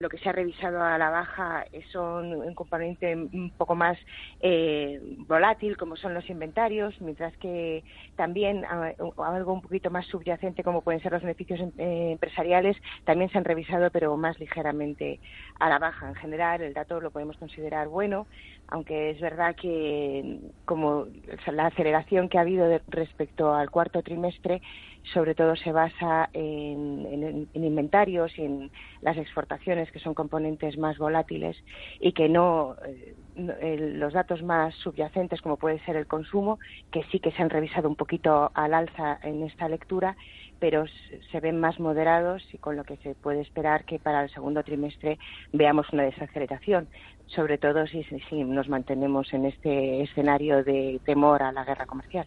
Lo que se ha revisado a la baja son un componente un poco más eh, volátil, como son los inventarios, mientras que también algo un poquito más subyacente, como pueden ser los beneficios eh, empresariales, también se han revisado, pero más ligeramente a la baja. En general, el dato lo podemos considerar bueno, aunque es verdad que como la aceleración que ha habido respecto al cuarto trimestre sobre todo se basa en, inventarios y en las exportaciones, que son componentes más volátiles y que no, eh, los datos más subyacentes, como puede ser el consumo, que sí que se han revisado un poquito al alza en esta lectura, pero se ven más moderados y con lo que se puede esperar que para el segundo trimestre veamos una desaceleración, sobre todo si, si nos mantenemos en este escenario de temor a la guerra comercial.